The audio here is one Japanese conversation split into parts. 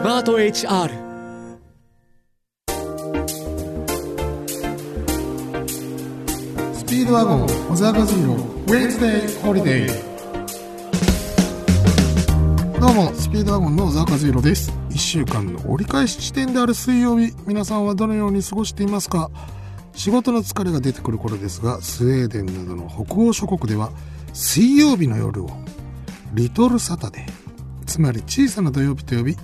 スマート HR スピードワゴン小沢和弘ウェンズデーホリデーどうもスピードワゴンの小沢和弘です。1週間の折り返し地点である水曜日皆さんはどのように過ごしていますか？仕事の疲れが出てくる頃ですがスウェーデンなどの北欧諸国では水曜日の夜をリトルサタデーつまり小さな土曜日と呼び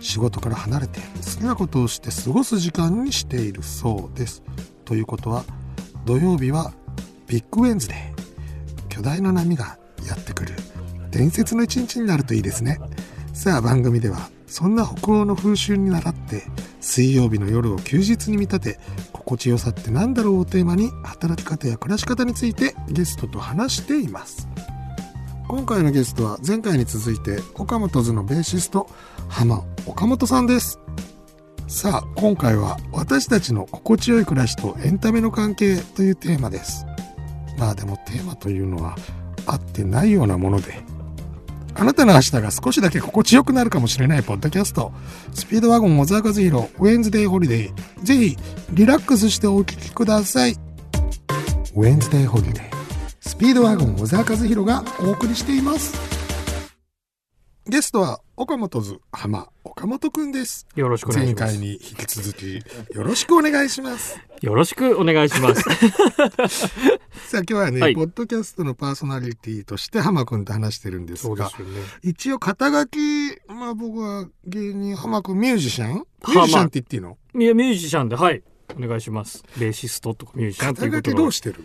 仕事から離れて好きなことをして過ごす時間にしているそうです。ということは土曜日はビッグウェンズデー。巨大な波がやってくる。伝説の一日になるといいですね。さあ番組ではそんな北欧の風習に倣って水曜日の夜を休日に見立て心地よさって何だろう？をテーマに働き方や暮らし方についてゲストと話しています。今回のゲストは前回に続いて岡本図のベーシスト浜岡本さんです。さあ今回は私たちの心地よい暮らしとエンタメの関係というテーマです。まあでもテーマというのは合ってないようなものであなたの明日が少しだけ心地よくなるかもしれないポッドキャストスピードワゴン小沢和弘ウェンズデーホリデーぜひリラックスしてお聞きください。ウェンズデーホリデースピードワゴン小沢和弘がお送りしています。ゲストは岡本図浜岡本くんです。よろしくお願いします。前回に引き続きよろしくお願いします。よろしくお願いします。さあ今日はね、はい。ポッドキャストのパーソナリティとして浜くんと話してるんですがね。一応肩書きまあ僕は芸人浜くんミュージシャン？ミ浜ュージシャンって言っていいの？いやミュージシャンではい。お願いします。ベーシストとかミュージシャンということどうしてる？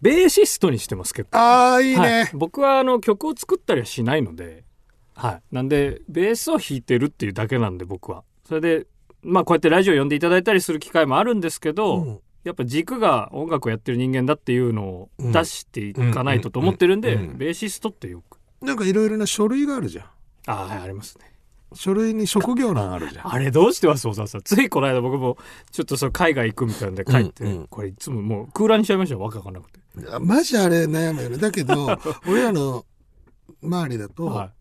ベーシストにしてます結構。ああいいね、はい、僕はあの曲を作ったりはしないので、はい。なんでベースを弾いてるっていうだけなんで僕は。それでまあこうやってラジオ呼んでいただいたりする機会もあるんですけど。うんやっぱ軸が音楽をやってる人間だっていうのを出していかないとと思ってるんで、ベーシストってよくなんかいろいろな書類があるじゃんああはいありますね書類に職業欄あるじゃんあれどうしてます小沢さん。ついこの間僕もちょっとその海外行くみたいなんで帰って、うんうんこれいつももう空欄にしちゃいましたよ。わかんなくて。あマジあれ悩むよねだけど 俺らの周りだと、は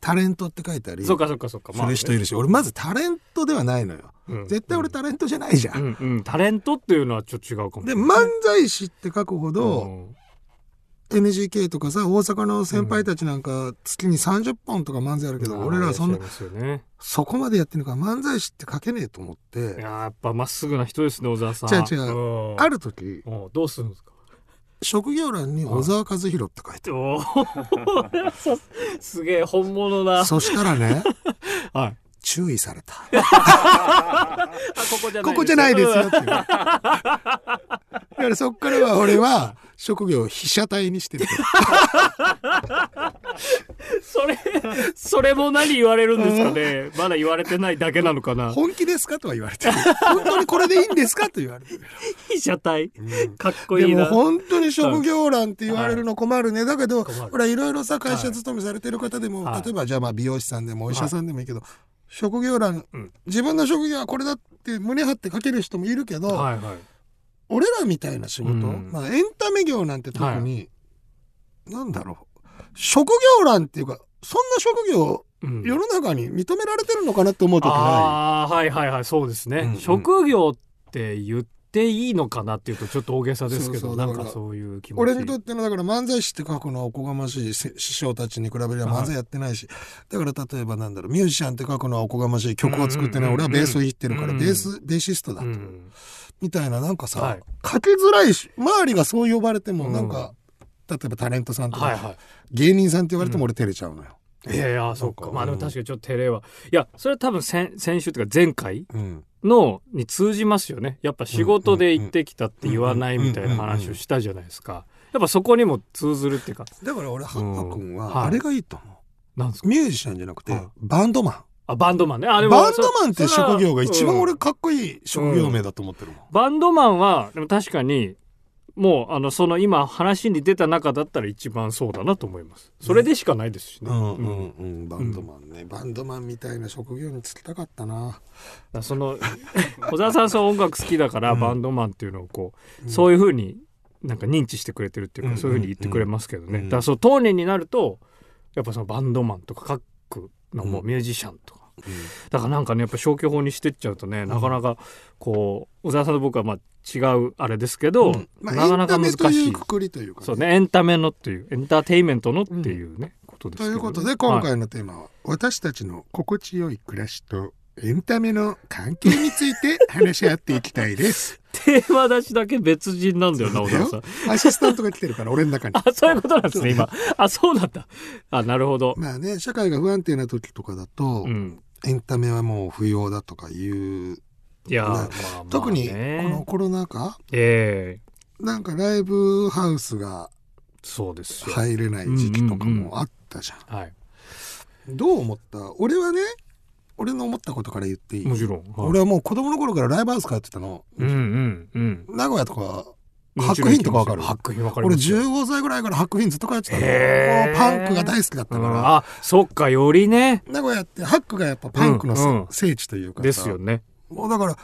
タレントって書いてありい。そっかそっかそっか。する人いるし、俺まずタレントではないのよ、うん絶対俺タレントじゃないじゃん、うんうん。タレントっていうのはちょっと違うかもしで。漫才師って書くほど、うん、NGK とかさ大阪の先輩たちなんか月に30本とか漫才あるけど、俺らはそんなね。そこまでやってるから漫才師って書けねえと思っいてやーやっぱまっすぐな人ですね小沢さん。違う違ううんある時うんどうするんですか？職業欄に小沢和弘って書いて すげえ本物だ。そしたらね はい。注意された あここじゃない。ですようんっていうだからそっからは俺は職業を被写体にしてる それそれも何言われるんですかね。まだ言われてないだけなのかな。本気ですかとは言われてる本当にこれでいいんですかと言われてる被写体？かっこいでもいな。本当に職業欄って言われるの困るね。だけど、ほら、いろいろさ、会社勤めされてる方でも、はい例えば、じゃあまあ美容師さんでもお医者さんでもいいけど、職業欄、うん。自分の職業はこれだって胸張って書ける人もいるけど、はいはい。俺らみたいな仕事、うん。まあエンタメ業なんて特に、なんだろう、職業欄っていうか、そんな職業、うん。世の中に認められてるのかなって思う時ない？ああはいはいはいそうですね、うんうん。職業って言っていいのかなっていうとちょっと大げさですけどなんかそういう気持ち。俺にとってのだから漫才師って書くのはおこがましいせ師匠たちに比べれば漫才やってないし、だから例えばなんだろうミュージシャンって書くのはおこがましい曲を作ってない、俺はベースを弾いてるから、うん。ベースベーシストだと、うん。みたいななんかさ、はい。書きづらいし周りがそう呼ばれてもうん。なんか、例えばタレントさんとか、芸人さんって言われても俺照れちゃうのよ。いやいやそうか。まあでも確かにちょっと照れは。いやそれ多分先先週というか前回うんのに通じますよね。やっぱ仕事で行ってきたって言わないみたいな話をしたじゃないですか。やっぱそこにも通ずるっていうか。だから俺ハッパ君うん。はいはあれがいいと思う、なんですか？ミュージシャンじゃなくて、はい。バンドマン。あバンドマンね。あでもバンドマンって職業が一番うん。俺かっこいい職業名だと思ってるもん、バンドマンはでも確かにもうあのその今話に出た中だったら一番そうだなと思います。それでしかないですしね、うんううん。んうん。バンドマンね、バンドマンみたいな職業に就きたかったな。その 小沢さんそう音楽好きだから、うん。バンドマンっていうのをこう、うん。そういうふうになんか認知してくれてるっていうか、うん。そういうふうに言ってくれますけどね、うん。だからそう当年になるとやっぱそのバンドマンとか書くのもうん。ミュージシャンとかだからなんかねやっぱ消去法にしてっちゃうとねなかなかこう小沢さんと僕はまあ違うあれですけど、うん。まあなかなか難しい。いうくくりというか、そうねエンタメのっていうエンターテインメントのっていうね、ことですね。いうことで今はい回のテーマは、私たちの心地よい暮らしとエンタメの関係について話し合っていきたいです。テーマ出しだけ別人なんだよな小沢さん。アシスタントが来てるから俺の中に。あそういうことなんですね今。あそうなんだ。あなるほど、まあね社会が不安定な時とかだと、うん、エンタメはもう不要だとかいう。いやまあまあね。特にこのコロナ禍？ええ。なんかライブハウスがそうですよ、入れない時期とかもあったじゃん。はい。どう思った？俺はね俺の思ったことから言っていい？もちろん、はい。俺はもう子供の頃からライブハウス通ってたの。うんうんうん。名古屋とか白品とかわかる。白品わかり俺ます。よ15歳ぐらいから白品ずっと通ってたもうパンクが大好きだったから、うんあそっかよりね。名古屋ってハックがやっぱパンクのせ、うんうん。聖地というかさ。ですよね。もうだから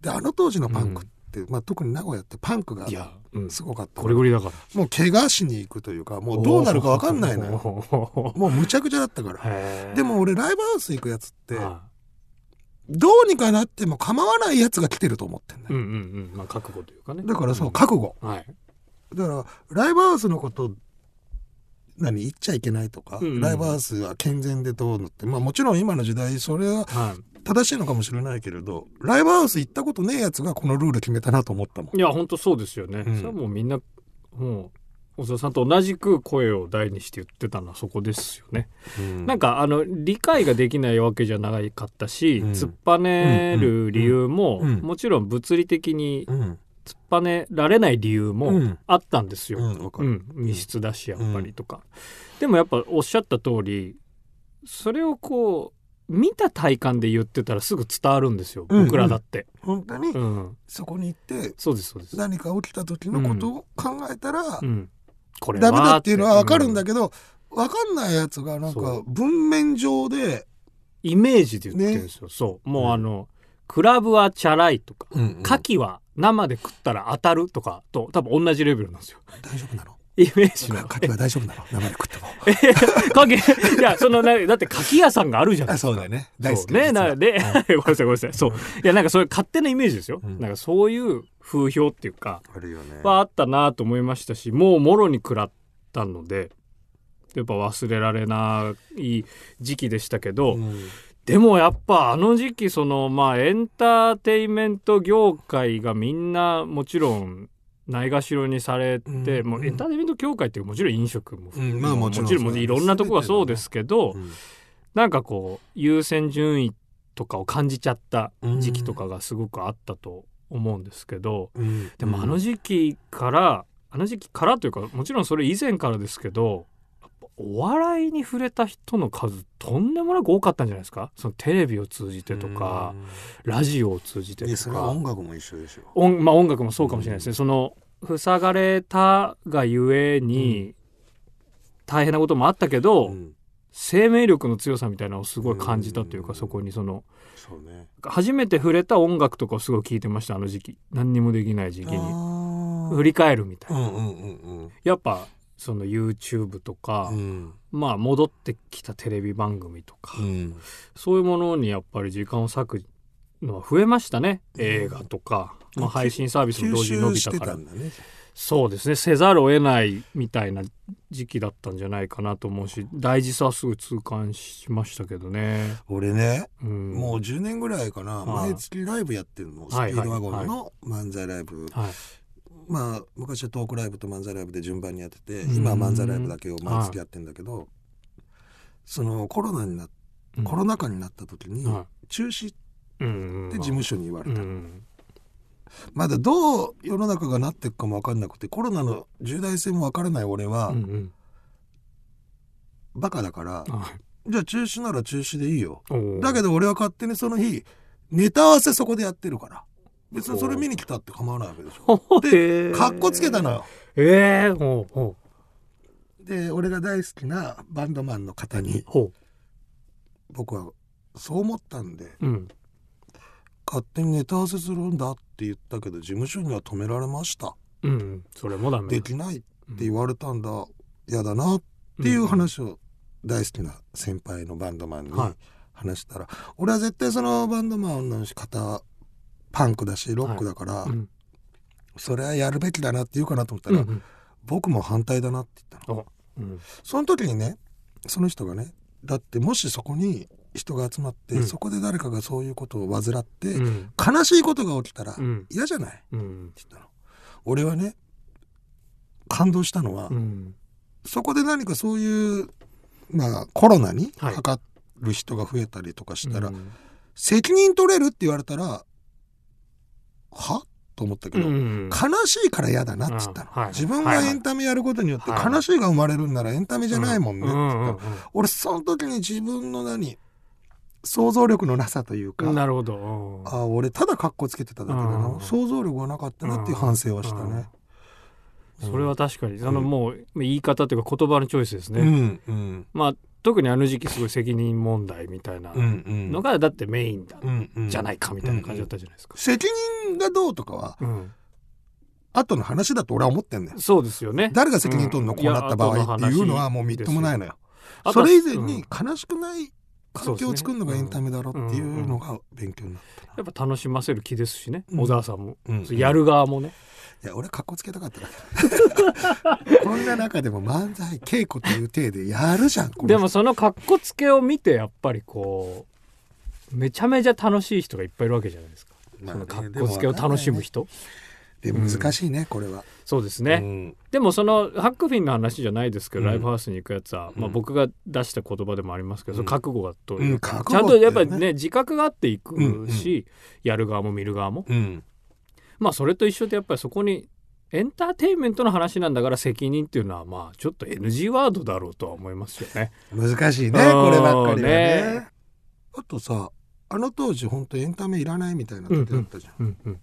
であの当時のパンクって、まあ、特に名古屋ってパンクがすごかった。これぐりだから。もう怪我しに行くというかもうどうなるか分かんないのよ。よもうむちゃくちゃだったから。でも俺ライブハウス行くやつってどうにかなっても構わないやつが来てると思ってんだよ、うんうんうん。まあ覚悟というかね。だからそううん。覚悟はい。だからライブハウスのこと何言っちゃいけないとか、うんうん。ライブハウスは健全でどうのってまあもちろん今の時代それははい正しいのかもしれないけれどライブハウス行ったことねえやつがこのルール決めたなと思ったもん。いや本当そうですよね、うん。それはもうみんなもう小沢さんと同じく声を大にして言ってたのはそこですよね、うん。なんかあの理解ができないわけじゃなかったし、うん。突っぱねる理由も、もちろん物理的にうん。突っぱねられない理由うもん。あったんですよ、うん、密室だしやっぱりとか、でもやっぱおっしゃった通りそれをこう見た体感で言ってたらすぐ伝わるんですよ、うんうん。僕らだって、本当に？うん、そこに行ってそうですそうです、何か起きた時のことを考えたらうん、これはダメだっていうのは分かるんだけど、けど分かんないやつがなんか文面上でイメージで言ってるんですよ、そう。もうあの、クラブはチャラいとか、うんうん。牡蠣は生で食ったら当たるとかと多分同じレベルなんですよ。大丈夫なの？イメージの。牡蠣は大丈夫なの？生で食っても。牡蠣いやそのなだって牡蠣屋さんがあるじゃないですか。そうだよね。大好きねなで、ごめんなさいごめんなさい。そう。いやなんかそういう勝手なイメージですよ、うん。なんかそういう風評っていうかあるよね。はあったなと思いましたしもうもろに食らったのでやっぱ忘れられない時期でしたけど、うん。でもやっぱあの時期そのまあエンターテインメント業界がみんなもちろんないがしろにされて、うん。もうエンターテインメント業界ってもちろん飲食も、うん。まあもちろん。いろんなとこがそうですけど、うん。なんかこう優先順位とかを感じちゃった時期とかがすごくあったと思うんですけど、うん。でもあの時期からあの時期からというかもちろんそれ以前からですけどお笑いに触れた人の数とんでもなく多かったんじゃないですか？そのテレビを通じてとか、ラジオを通じてとか。それは音楽も一緒でしょ。音,、まあ、音楽もそうかもしれないですね、その塞がれたがゆえに大変なこともあったけど、うん。生命力の強さみたいなのをすごい感じたというか、うん。そこにそのそうね。初めて触れた音楽とかをすごい聴いてましたあの時期。何にもできない時期に。あ振り返るみたいな、うんうんうん。やっぱその YouTube とか、うん。まあ戻ってきたテレビ番組とか、うん。そういうものにやっぱり時間を割くのは増えましたね映画とか、まあ、配信サービスも同時に伸びたから。そうですねせざるを得ないみたいな時期だったんじゃないかなと思うし大事さはすぐ痛感しましたけどね、俺ねうん、もう10年ぐらいかな。はい。毎月ライブやってるの。スピはいードワゴンの漫才ライブ。はいまあ昔はトークライブと漫才ライブで順番にやっててうん。今は漫才ライブだけを毎月やってんだけどそのコロナになうん。コロナ禍になった時には中止って事務所に言われた。うんまだどう世の中がなっていくかも分かんなくてコロナの重大性も分からない俺はうんうん。バカだからはい。じゃあ中止なら中止でいいよ。だけど俺は勝手にその日ネタ合わせそこでやってるから別にそれ見に来たって構わないわけでしょ。でかっこつけたのよ。ええほうほで俺が大好きなバンドマンの方に僕はそう思ったんでううん。勝手にネタ合わせするんだって言ったけど事務所には止められました。うんうんそれもダメできないって言われたんだ。嫌だなっていう話を大好きな先輩のバンドマンにはい。話したら俺は絶対そのバンドマンの方パンクだしロックだから、うん。それはやるべきだなって言うかなと思ったら、うん僕も反対だなって言ったの。うん。その時にねその人がねだってもしそこに人が集まって、うん。そこで誰かがそういうことを患って、うん。悲しいことが起きたらうん。嫌じゃない？ってうん言ったの。俺はね感動したのは、うん。そこで何かそういうまあコロナにはい。かかる人が増えたりとかしたら、うん。責任取れるって言われたらは？と思ったけど、うん。悲しいから嫌だなっつったの、うん。はい。自分がエンタメやることによってはい悲しいが生まれるんならエンタメじゃないもんねっったの、うんうん俺その時に自分の何想像力のなさというか、うんなるほど。うんあ俺ただカッコつけてただけだな、うん。想像力がなかったなっていう反省はしたね、それは確かに。そのもう言い方というか言葉のチョイスですね、うんうん。まあ特にあの時期すごい責任問題みたいなのがだってメインだ、うんうん。じゃないかみたいな感じだったじゃないですか、責任がどうとかはうん。後の話だと俺は思ってんだよ。そうですよね。誰が責任取るの、うんこうなった場合っていうのはもうみっともないのよ。それ以前にうん悲しくない環境を作るのがエンタメだろっていうのが勉強になったな。やっぱ楽しませる気ですしね、うん。小沢さんも、うん。やる側もね、いや俺かっこつけたかっただけ。こんな中でも漫才稽古という体でやるじゃんでもその格好つけを見てやっぱりこうめちゃめちゃ楽しい人がいっぱいいるわけじゃないですか、まあねその格好つけを楽しむ人、でも難しいねこれは。そうですね、うん。でもそのハックフィンの話じゃないですけど、うん。ライブハウスに行くやつは、まあ、うん僕が出した言葉でもありますけど、うん。その覚悟がとうんいうか、覚ちゃんとやっぱりね自覚があっていくうん。し、やる側も見る側も。うんまあそれと一緒でやっぱりそこにエンターテインメントの話なんだから責任っていうのはまあちょっと NG ワードだろうとは思いますよね。難しいねこればっかりはね。ねあとさあの当時本当エンタメいらないみたいな時だったじゃん、うんうん、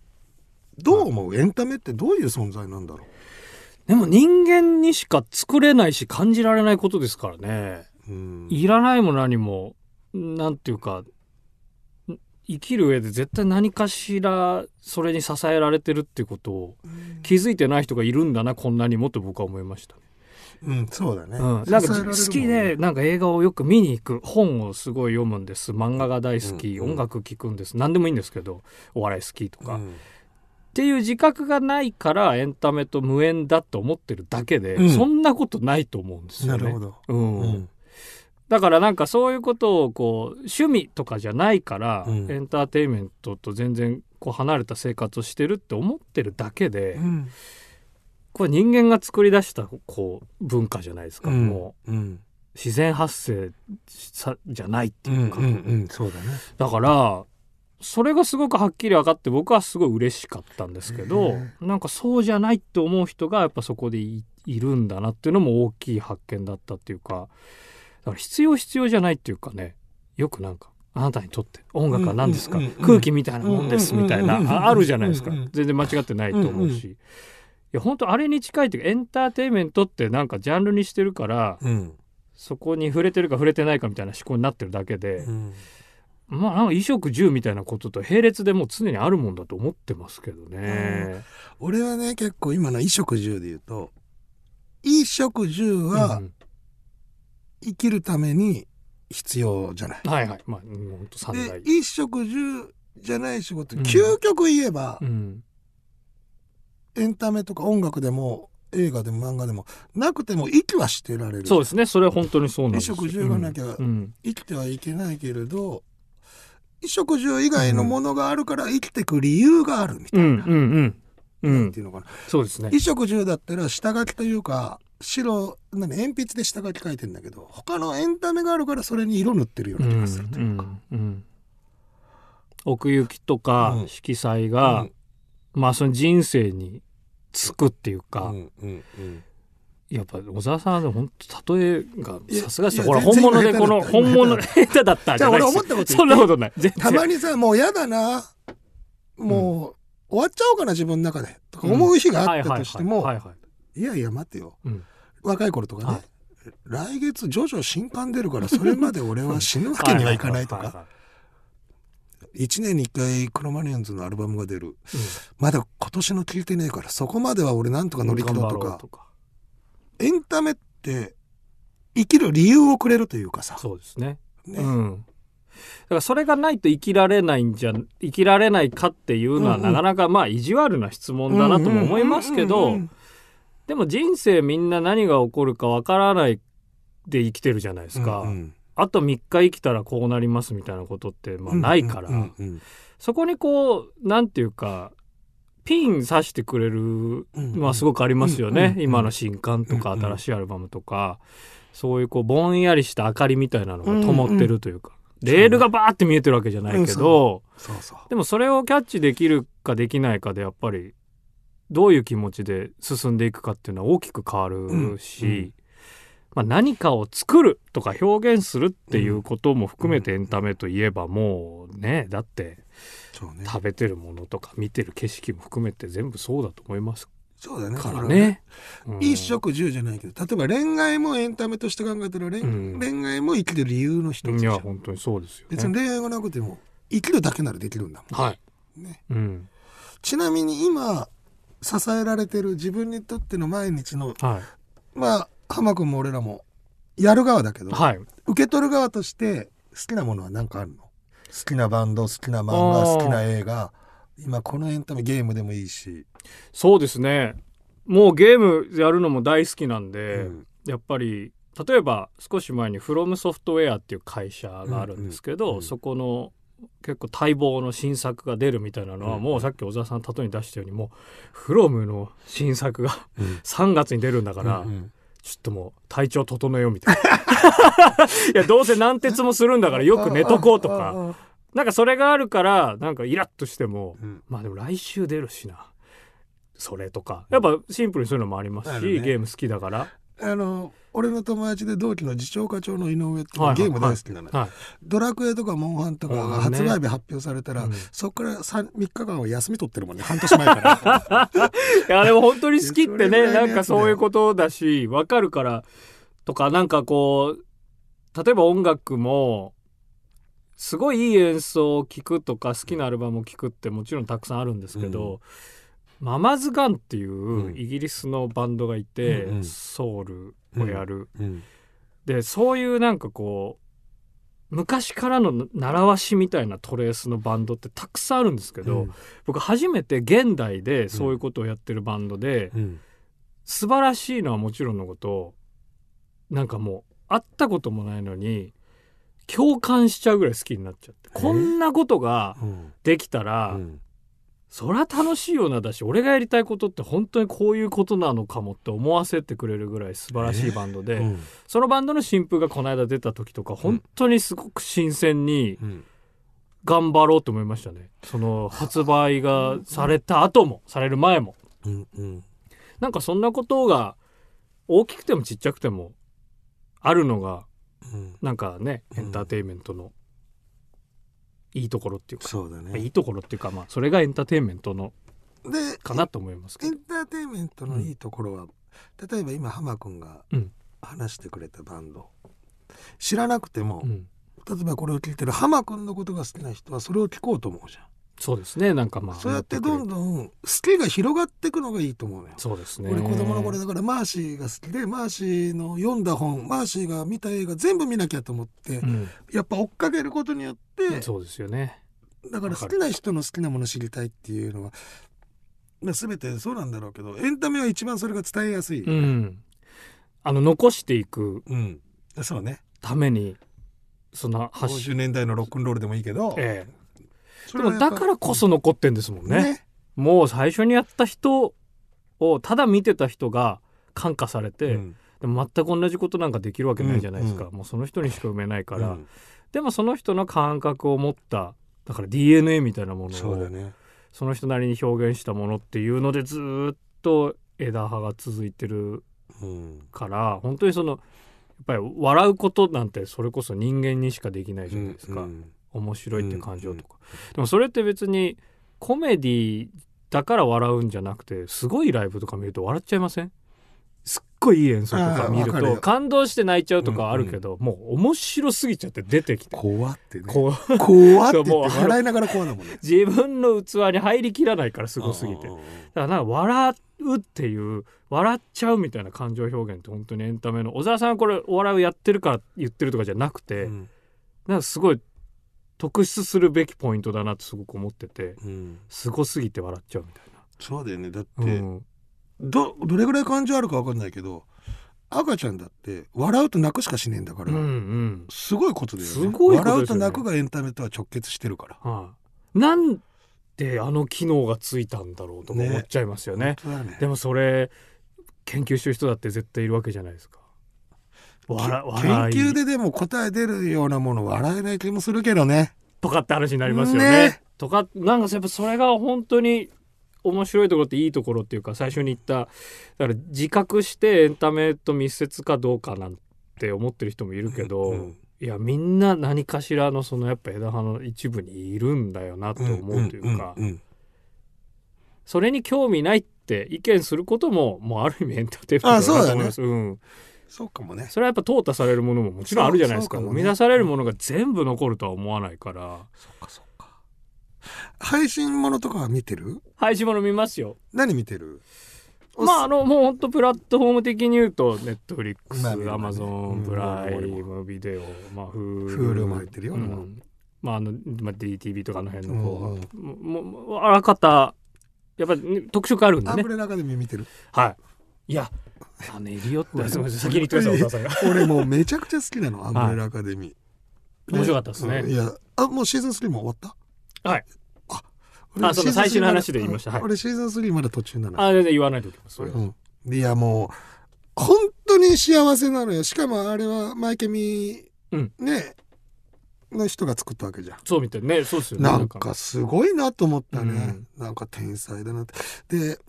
どう思う？エンタメってどういう存在なんだろでも人間にしか作れないし感じられないことですからね。いらないも何もなんていうかん生きる上で絶対何かしらそれに支えられてるっていうことを気づいてない人がいるんだなこんなにもと僕は思いました。うんそうだね、うん、なんか好きでなんか映画をよく見に行く本をすごい読むんです。漫画が大好き、うんうん。音楽聴くんです。何でもいいんですけどお笑い好きとか、っうん。ていう自覚がないからエンタメと無縁だと思ってるだけで、うん。そんなことないと思うんですよね。なるほど、うん。うんだからなんかそういうことをこう趣味とかじゃないから、うん。エンターテインメントと全然こう離れた生活をしてるって思ってるだけで、うん。これ人間が作り出したこう文化じゃないですか、うん。もう。うん。自然発生さじゃないってうんいうか、うん。うん。そうだね。だからそれがすごくはっきり分かって僕はすごい嬉しかったんですけどへなんかそうじゃないって思う人がやっぱそこでいいるんだなっていうのも大きい発見だったっていうかだから必要必要じゃないっていうかねよくなんかあなたにとって音楽は何ですか、うんうんうんうん。空気みたいなもんですみたいな、うんうんうんうん。ああるじゃないですか、うんうん全然間違ってないと思うし、うんういや本当あれに近いっていうかエンターテインメントってなんかジャンルにしてるからうん。そこに触れてるか触れてないかみたいな思考になってるだけで、うん。まあなんか衣食住みたいなことと並列でもう常にあるもんだと思ってますけどね。俺はね結構今の衣食住で言うと衣食住はうん生きるために必要じゃない、はいはい。まあうん本当三で大。衣食住じゃない仕事、うん。究極言えば、うん。エンタメとか音楽でも映画でも漫画でもなくても息はしてられる。そうですね。それは本当にそうなんですよ。衣食住がなきゃうん。生きてはいけないけれど衣食住以外のものがあるから生きていく理由があるみたいな、うんうんうん。うなんんていうのかな。そうですね。衣食住だったら下書きというか白何鉛筆で下書き書いてんだけど他のエンタメがあるからそれに色塗ってるよううなん気がするとういうか、んうん奥行きとかうん。色彩が、まあその人生につくっていううか、んうんうん。やっぱ小沢さんは本当例えがさすがですよ。ほら本物でこの本物の下手だった じゃないですじゃあ俺思ったこと言って。いいそんなことない。たまにさもうやだな。もう終わっちゃおうかな自分の中で。とか思う日があったとしても。はいやいや待ってよ。うん若い頃とかね、はい。来月ジョジョ新刊出るからそれまで俺は死ぬわけにはいかないとか。ははは1年に1回クロマニオンズのアルバムが出る。うん。まだ今年の聞いてねえからそこまでは俺なんとか乗り切ろうとか。エンタメって生きる理由をくれるというかさ、そうですね。ね。うん。からそれがないと生きられないんじゃ生きられないかっていうのはうんうん。なかなかまあ意地悪な質問だなとも思いますけどうんうんうんうんでも人生みんな何が起こるかわからないで生きてるじゃないですか、うんうん。あと3日生きたらこうなりますみたいなことってまあないから、うんうんうんそこにこうなんていうかピン刺してくれるのはすごくありますよね、うんうんうん。今の新刊とかうんうん新しいアルバムとか、そういうこうぼんやりした明かりみたいなのが灯ってるというか、レールがバーって見えてるわけじゃないけど、でもそれをキャッチできるかできないかでやっぱりどういう気持ちで進んでいくかっていうのは大きく変わるし、うんうんまあ、何かを作るとか表現するっていうことも含めてエンタメといえばもうねだって食べてるものとか見てる景色も含めて全部そうだと思いますそうだねからだね。うん一食十じゃないけど例えば恋愛もエンタメとして考えたら恋,、うん恋愛も生きてる理由の一ついじゃんや本当にそうですよ別にね。恋愛がなくても生きるだけならできるんだもはい。んねうん。ちなみに今支えられてる自分にとっての毎日のはい。まあ浜君も俺らもやる側だけど、はい。受け取る側として好きなものは何かあるの？好きなバンド好きな漫画好きな映画。今このエンタメゲームでもいいし、そうですね。もうゲームやるのも大好きなんで、うん。やっぱり例えば少し前にフロムソフトウェアっていう会社があるんですけど、うん。うん。そこの結構待望の新作が出るみたいなのは、うん。もうさっき小沢さん例えに出したようにもうフロムの新作がうん。3月に出るんだから、うんちょっともう体調整えようみたいな。いやどうせ軟鉄もするんだからよく寝とこうとか。なんかそれがあるからなんかイラッとしてもうん。まあでも来週出るしな。それとか。やっぱシンプルにそういうのもありますし、ね。ゲーム好きだから、あの俺の友達で同期の次長課長の井上ってはいはい。ゲーム大好きなのよ、はい、ドラクエとかモンハンとかモンハンね発売日発表されたら、うん。そこから3 3日間は休み取ってるもんね。半年前から。いやでも本当に好きってねなんかそういうことだしわかるからとかなんかこう例えば音楽もすごいいい演奏を聴くとか好きなアルバムを聴くってもちろんたくさんあるんですけど、ママズガンっていううん。イギリスのバンドがいて、うんうん。ソウルをやる、うん。でそういうなんかこう昔からの習わしみたいなトレースのバンドってたくさんあるんですけど、うん。僕初めて現代でそういうことをやってるバンドで、うん。素晴らしいのはもちろんのことなんかもう会ったこともないのに共感しちゃうぐらい好きになっちゃってこんなことがうん。できたら、うんそりゃ楽しいよなだし俺がやりたいことって本当にこういうことなのかもって思わせてくれるぐらい素晴らしいバンドで、うん。そのバンドの新譜がこの間出た時とか本当にすごく新鮮にうん。頑張ろうと思いましたね。その発売がされた後もされる前も。うんうん。なんかそんなことが大きくてもちっちゃくてもあるのがうん。なんかねうん。エンターテインメントのいいところっていうか、そうだね。いいところっていうかまあそれがエンターテインメントのでかなと思いますけど。エンターテインメントのいいところは、例えば今浜君がうん。話してくれたバンド、知らなくても、うん。例えばこれを聞いてる浜君のことが好きな人はそれを聞こうと思うじゃん、そうですね。なんかまあそうやってどんんどん好きが広がっていくのがいいと思うのよ。そうですね。俺子供の頃だからマーシーが好きでマーシーの読んだ本マーシーが見た映画全部見なきゃと思って、うん。やっぱ追っかけることによって、そうですよね。だから好きな人の好きなものを知りたいっていうのは、まあ、全てそうなんだろうけどエンタメは一番それが伝えやすい、うん。あの残していくうん。そうね。ためにその発信50年代のロックンロールでもいいけど、ええでもだからこそ残ってんですもんね。ね。もう最初にやった人をただ見てた人が感化されて、うん。でも全く同じことなんかできるわけないじゃないですか、うん。もうその人にしか埋めないから、うん。でもその人の感覚を持っただから DNA みたいなものをね。その人なりに表現したものっていうのでずーっと枝葉が続いてるうん。から本当にそのやっぱり笑うことなんてそれこそ人間にしかできないじゃないですか、うん面白いって感情とか、でもそれって別にコメディだから笑うんじゃなくてすごいライブとか見ると笑っちゃいません？すっごいいい演奏とか見ると感動して泣いちゃうとかはあるけど、もう面白すぎちゃって出てきて。怖ってね。怖って言そうもうって笑いながら怖だもんね。自分の器に入りきらないからすごすぎて。うんうんうん。だからなんか笑うっていう笑っちゃうみたいな感情表現って本当にエンタメの。小沢さんはこれお笑いをやってるから言ってるとかじゃなくて、うん。なんかすごい特筆するべきポイントだなってすごく思っててうん。すごすぎて笑っちゃうみたいそうだよね。だって、な、うん、どどれぐらい感情あるか分かんないけど赤ちゃんだって笑うと泣くしかしねえんだから、うんうん。すごいことだよね。すごいね。笑うと泣くがエンタメとは直結してるから。はい、なんであの機能がついたんだろうとか思っちゃいますよね。本当だね。でもそれ研究してる人だって絶対いるわけじゃないですか笑研究ででも答え出るようなもの笑えない気もするけどね。とかって話になりますよね。ね。とかなんかやっぱそれが本当に面白いところっていいところっていうか最初に言っただから自覚してエンタメと密接かどうかなんて思ってる人もいるけど、うんいやみんな何かしらのそのやっぱ枝葉の一部にいるんだよなと思うというか、んんんそれに興味ないって意見することももうある意味エンターテインメントだと思います。うん、そうかもね。それはやっぱ淘汰されるものももちろんあるじゃないですか。かもね。生み出されるものが全部残るとは思わないから。そっかそっか。配信ものとかは見てる？配信もの見ますよ。何見てる？まああのもう本当プラットフォーム的に言うとネットフリックスアマゾうん。ンプライムビデオまあ Hulu も入ってるよ。うん。まああの、まあ、DTV とかの辺の方うん。もうあらかたやっぱり、ね、特色あるんでね。アンブレラアカデミー見てる？はい。いやあのエリオット先に言ってさ俺もうめちゃくちゃ好きなのアンブレラアカデミー。面白かったですね。うんいやあもうシーズン3も終わった？はい。ああその最終の話で言いました。はい。俺シーズン3まだ途中なの。あ全然言わないときますそれ。はうん。いやもう本当に幸せなのよ。しかもあれはマイケミ、うん。ねの人が作ったわけじゃん。そうみたいねそうですよね。なんかすごいなと思ったね、うん。なんか天才だなって。で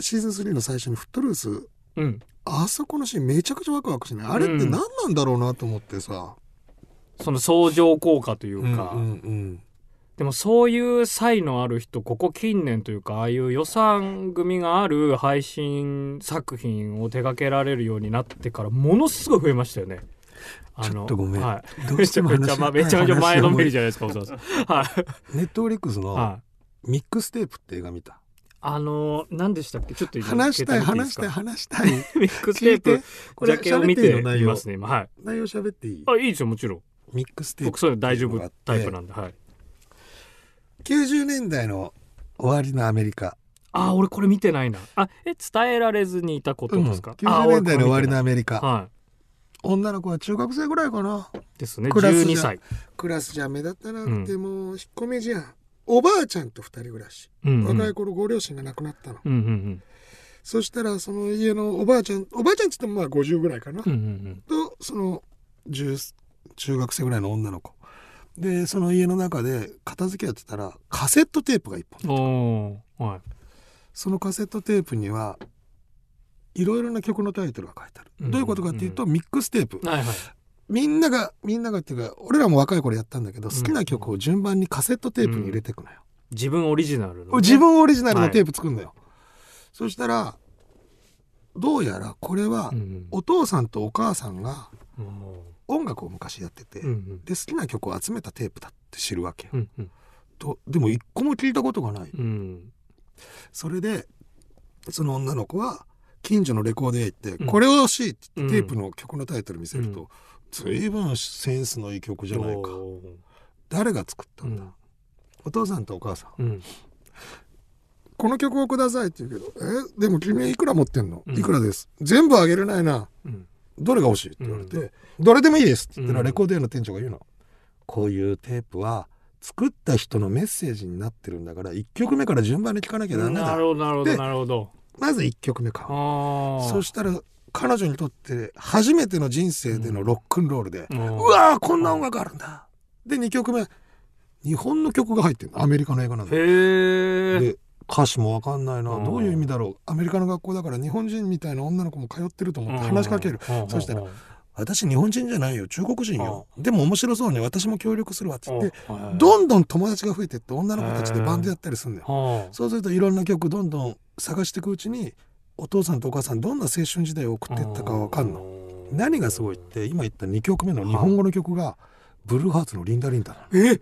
シーズン3の最初にフットルースうん。あそこのシーンめちゃくちゃワクワクしない。あれって何なんだろうなと思ってさ、その相乗効果といううん、か、うんうん。でもそういう才のある人ここ近年というかああいう予算組がある配信作品を手掛けられるようになってからものすごい増えましたよね。あちょっとごめん。はい、どうしても めちゃめちゃまめちゃめちゃ前のめりじゃないですか小沢さん。はい、ネットフリックスのはい。ミックステープって映画見た？あのー何でしたっけ？ちょっと今話したい話したいて話したい。ミックステープこれジャケを見ていますね今はい。内容喋っていい？あいいですよもちろん。ミックステープ。僕そういうの大丈夫タイプなんではい。90年代の終わりのアメリカ、あ俺これ見てないな。あえ伝えられずにいたことうん、ですか？あ90年代の終わりのアメリカ、は女の子は中学生ぐらいかな。いですね。クラスじゃ12歳。クラスじゃ目立たなうんくてもう引っ込みじゃんおばあちゃんと二人暮らし、うんうん。若い頃ご両親が亡くなったの。うんうんうん。そしたらその家のおばあちゃんおばあちゃんっつってもまあ50ぐらいかな、うんうんとその10中学生ぐらいの女の子。でその家の中で片付けやってたらカセットテープが一本うん。おーはい。そのカセットテープにはいろいろな曲のタイトルが書いてある、うん。どういうことかっていうと、ミックステープ。はいはい。みんながみんながっていうか俺らも若い頃やったんだけど好きな曲を順番にカセットテープに入れていくのよ、自分オリジナルのね、自分オリジナルのテープ作るのよ、そしたらどうやらこれはうんお父さんとお母さんがうん音楽を昔やってて、うんうん。で好きな曲を集めたテープだって知るわけよ、うんうん。とでも一個も聞いたことがない。うん。それでその女の子は近所のレコード屋行って「うん。これを欲しい」ってテープの曲のタイトル見せるうん。と随分センスのいい曲じゃないか。誰が作っただ、うん。んお父さんとお母さん。うん。この曲をくださいって言うけど「え？でも君いくら持ってんの？うん。いくらです。全部あげれないな。うん。どれが欲しい?」って言われて「どれでもいいです」って言ったらうん。レコード屋の店長が言うの「こういうテープは作った人のメッセージになってるんだから1曲目から順番に聴かなきゃダメだ。なるほどなるほどでなるほど。まず1曲目買うああそしたら彼女にとって初めての人生でのロックンロールで、うもわーこんな音楽あるんだ。で2曲目日本の曲が入ってるのアメリカの映画なんだで歌詞もわかんないな。うんどういう意味だろう。アメリカの学校だから日本人みたいな女の子も通ってると思って話しかける。そしたら私日本人じゃないよ。中国人よ。でも面白そうに私も協力するわって言ってどんどん友達が増えてって女の子たちでバンドやったりするんだよ。はそうするといろんな曲どんどん探していくうちにお父さんとお母さんどんな青春時代を送っていったかわかんの。何がすごいって今言った2曲目の日本語の曲がブルーハーツの「リンダリンダ」なの。え？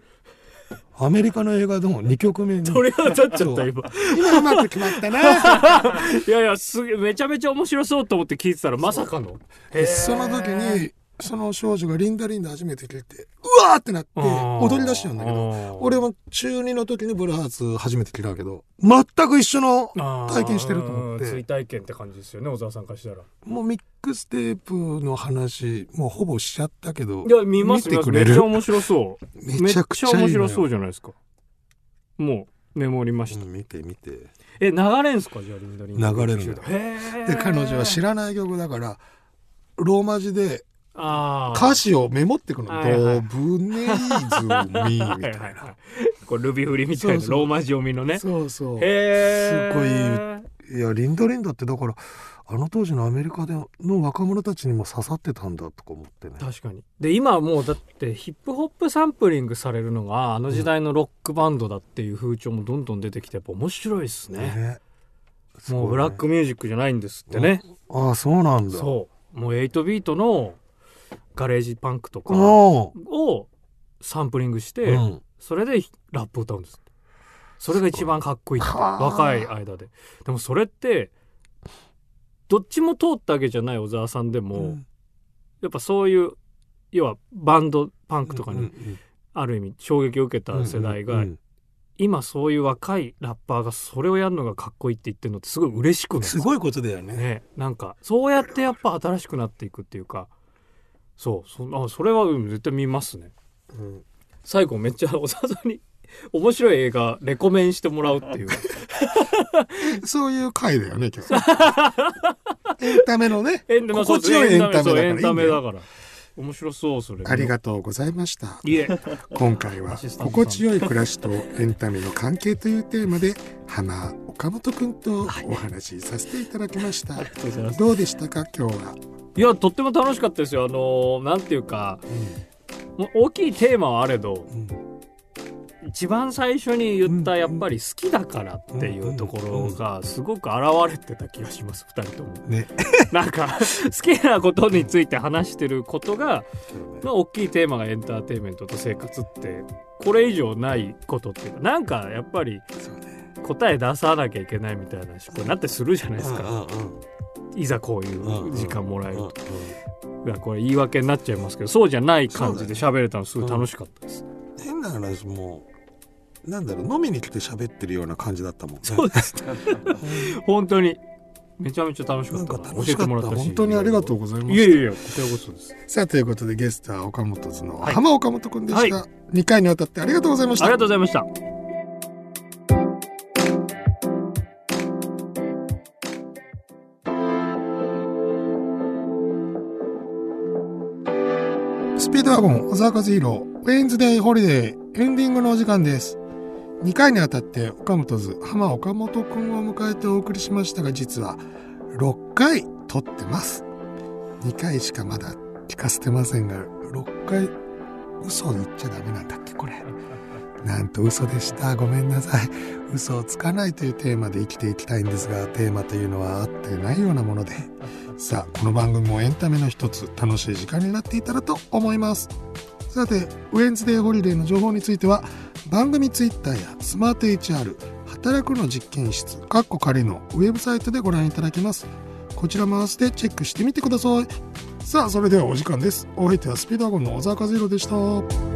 アメリカの映画の2曲目に。鳥肌立っちゃった今。今うまく決まったな。いやいやすげえめちゃめちゃ面白そうと思って聞いてたらまさかの。その時にその少女がリンダリンダ初めて聞いてうわーってなって踊り出しちゃうんだけど俺も中2の時にブルーハーツ初めて聞いたけど全く一緒の体験してると思って。追体験って感じですよね小沢さんからしたら。もうミックステープの話もうほぼしちゃったけどいや見ます見てくれる？めっちゃ面白そう。めちゃくちゃ面白そうじゃないですか。もうメモりました、うん見て見て。え流れんすかじゃあリンダリンダ。流れるんだで彼女は知らない曲だからローマ字で歌詞をメモってくの「はいはいドブネイズミ」みたいはいはいはい。なこれルビ振りみたいなローマ字読みのね。そうそう。へえすごいいやリンダリンダってだからあの当時のアメリカでの若者たちにも刺さってたんだとか思ってね。確かに。で今はもうだってヒップホップサンプリングされるのがあの時代のロックバンドだっていう風潮もどんどん出てきてやっぱ面白いですね。ね。もうブラックミュージックじゃないんですってね。ああそうなんだ。そう。もう8ビートのガレージパンクとかおをサンプリングして、うん。それでラップ歌うんです。それが一番かっこいい。若い間で。でもそれってどっちも通ったわけじゃない小沢さんでも、うん。やっぱそういう要はバンドパンクとかにある意味衝撃を受けた世代が、今そういう若いラッパーがそれをやるのがかっこいいって言ってるのってすごい嬉しくないすごいことだよねねなんかそうやってやっぱ新しくなっていくっていうかそう。そあそれはうん絶対見ますね。うん。最後めっちゃ 小沢さんに面白い映画レコメンしてもらうっていう。そういう回だよね今日。エンタメのね。心地よいエンタメだからそうエンいいんだよタメだから面白そうそれ。ありがとうございました。いえ。今回は心地よい暮らしとエンタメの関係というテーマで花岡本くんとお話しさせていただきました。どうでしたか今日は、いやとっても楽しかったですよ。あのーなんていうかもう大きいテーマはあれどうん一番最初に言ったうん。やっぱり好きだからっていうところがすごく現れてた気がします2人とも。ね。なんか好きなことについて話してることが、まあ、大きいテーマがエンターテインメントと生活ってこれ以上ないことっていうかなんかやっぱり答え出さなきゃいけないみたいな思考になってするじゃないですか。いざこういう時間もらえるうんと。いやこれ言い訳になっちゃいますけどそうじゃない感じで喋れたのすごい楽しかったです。変な話もうなんだろう飲みに来て喋ってるような感じだったもんね。そうです。ね 本当に。めちゃめちゃ楽しかなんったか楽しかった。教えてもらったし。本当にありがとうございまいす。やいやいやこちらこそです。さあということでゲストは岡本図のはい。浜岡本くんでした、は2回にわたってありがとうございました。ありがとうございました。スピードワゴン小沢和弘ウェインズデイホリデーエンディングのお時間です2回にわたって岡本図浜岡本くんを迎えてお送りしましたが実は6回撮ってます。2回しかまだ聞かせてませんが6回嘘言っちゃダメなんだっけこれ。なんと嘘でした。ごめんなさい。嘘をつかないというテーマで生きていきたいんですがテーマというのは合ってないようなもので。さあこの番組もエンタメの一つ楽しい時間になっていたらと思います。さてウェンズデーホリデーの情報については番組ツイッターやスマート HR 働くの実験室かっこ仮のウェブサイトでご覧いただけます。こちらも合わせてチェックしてみてください。さあそれではお時間です。お相手はスピードワゴンの小沢和弘でした。